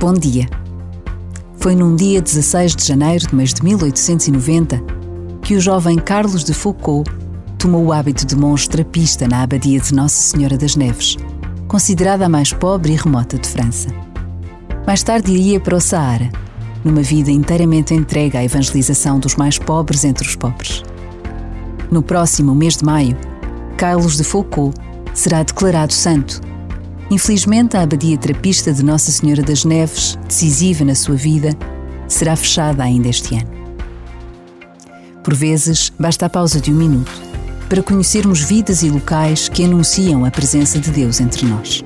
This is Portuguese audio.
Bom dia. Foi num dia 16 de janeiro de mês de 1890 que o jovem Carlos de Foucault tomou o hábito de monge trapista na abadia de Nossa Senhora das Neves, considerada a mais pobre e remota de França. Mais tarde iria para o Saara, numa vida inteiramente entregue à evangelização dos mais pobres entre os pobres. No próximo mês de maio, Carlos de Foucault será declarado santo. Infelizmente, a abadia trapista de Nossa Senhora das Neves, decisiva na sua vida, será fechada ainda este ano. Por vezes, basta a pausa de um minuto para conhecermos vidas e locais que anunciam a presença de Deus entre nós.